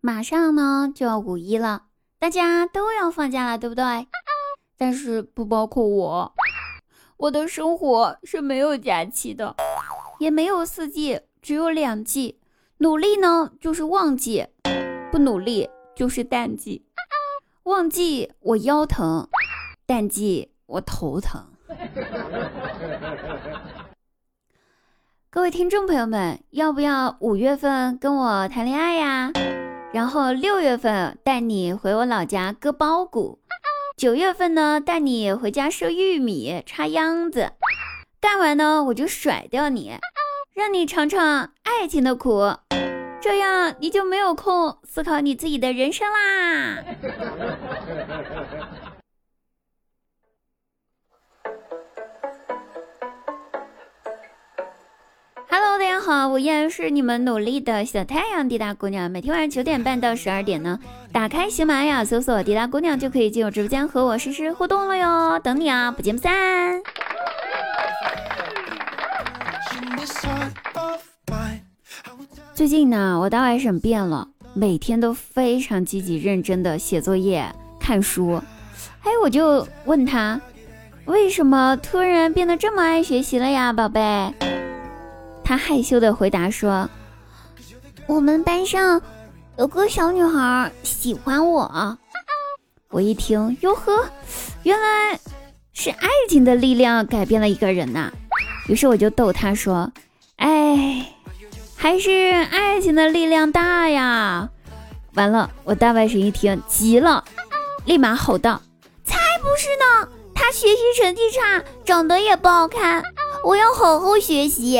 马上呢就要五一了，大家都要放假了，对不对？但是不包括我，我的生活是没有假期的，也没有四季，只有两季。努力呢就是旺季，不努力就是淡季。旺季我腰疼，淡季我头疼。各位听众朋友们，要不要五月份跟我谈恋爱呀？然后六月份带你回我老家割苞谷，九月份呢带你回家收玉米、插秧子，干完呢我就甩掉你，让你尝尝爱情的苦，这样你就没有空思考你自己的人生啦。好，我依然是你们努力的小太阳滴答姑娘。每天晚上九点半到十二点呢，打开喜马拉雅搜索“滴答姑娘”就可以进入直播间和我实时互动了哟，等你啊，不见不散。最近呢，我大外甥变了，每天都非常积极认真的写作业、看书。哎，我就问他，为什么突然变得这么爱学习了呀，宝贝？他害羞的回答说：“我们班上有个小女孩喜欢我。”我一听，哟呵，原来是爱情的力量改变了一个人呐！于是我就逗他说：“哎，还是爱情的力量大呀！”完了，我大外甥一听急了，立马吼道：“才不是呢！他学习成绩差，长得也不好看，我要好好学习。”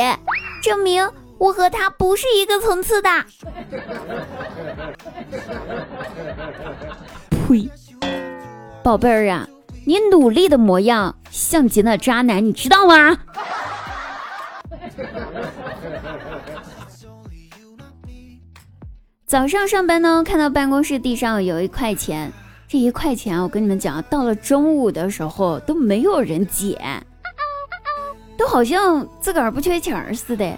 证明我和他不是一个层次的。呸！宝贝儿啊，你努力的模样像极了渣男，你知道吗？早上上班呢，看到办公室地上有一块钱，这一块钱我跟你们讲，到了中午的时候都没有人捡。都好像自个儿不缺钱儿似的，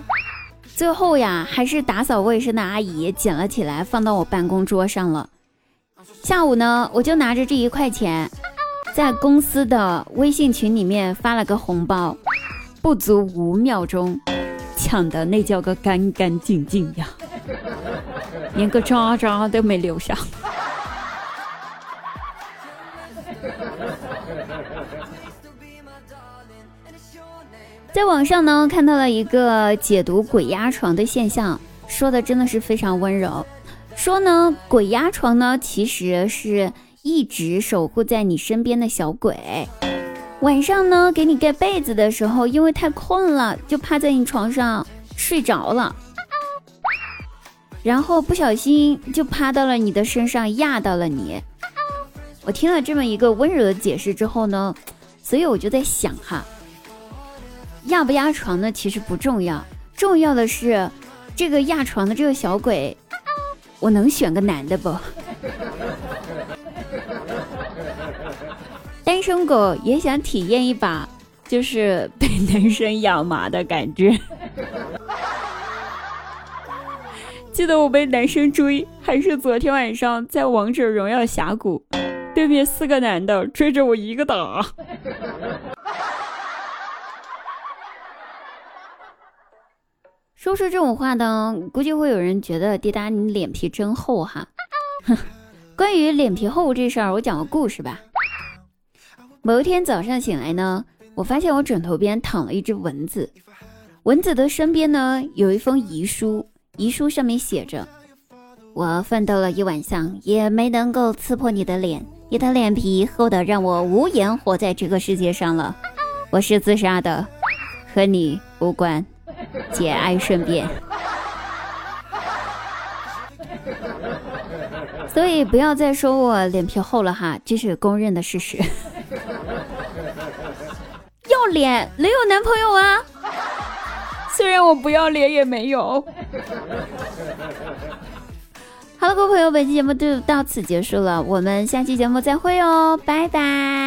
最后呀，还是打扫卫生的阿姨捡了起来，放到我办公桌上了。下午呢，我就拿着这一块钱，在公司的微信群里面发了个红包，不足五秒钟，抢的那叫个干干净净呀，连个渣渣都没留下。在网上呢看到了一个解读鬼压床的现象，说的真的是非常温柔。说呢，鬼压床呢其实是一直守护在你身边的小鬼。晚上呢给你盖被子的时候，因为太困了，就趴在你床上睡着了，然后不小心就趴到了你的身上，压到了你。我听了这么一个温柔的解释之后呢，所以我就在想哈。压不压床呢？其实不重要，重要的是这个压床的这个小鬼，我能选个男的不？单身狗也想体验一把，就是被男生养麻的感觉。记得我被男生追，还是昨天晚上在王者荣耀峡谷，对面四个男的追着我一个打。说出这种话呢，估计会有人觉得滴答你脸皮真厚哈。关于脸皮厚这事儿，我讲个故事吧。某一天早上醒来呢，我发现我枕头边躺了一只蚊子，蚊子的身边呢有一封遗书，遗书上面写着：“我奋斗了一晚上，也没能够刺破你的脸，你的脸皮厚的让我无颜活在这个世界上了。我是自杀的，和你无关。”节哀顺变，所以不要再说我脸皮厚了哈，这是公认的事实。要脸能有男朋友啊？虽然我不要脸也没有。好了，各位朋友，本期节目就到此结束了，我们下期节目再会哦，拜拜。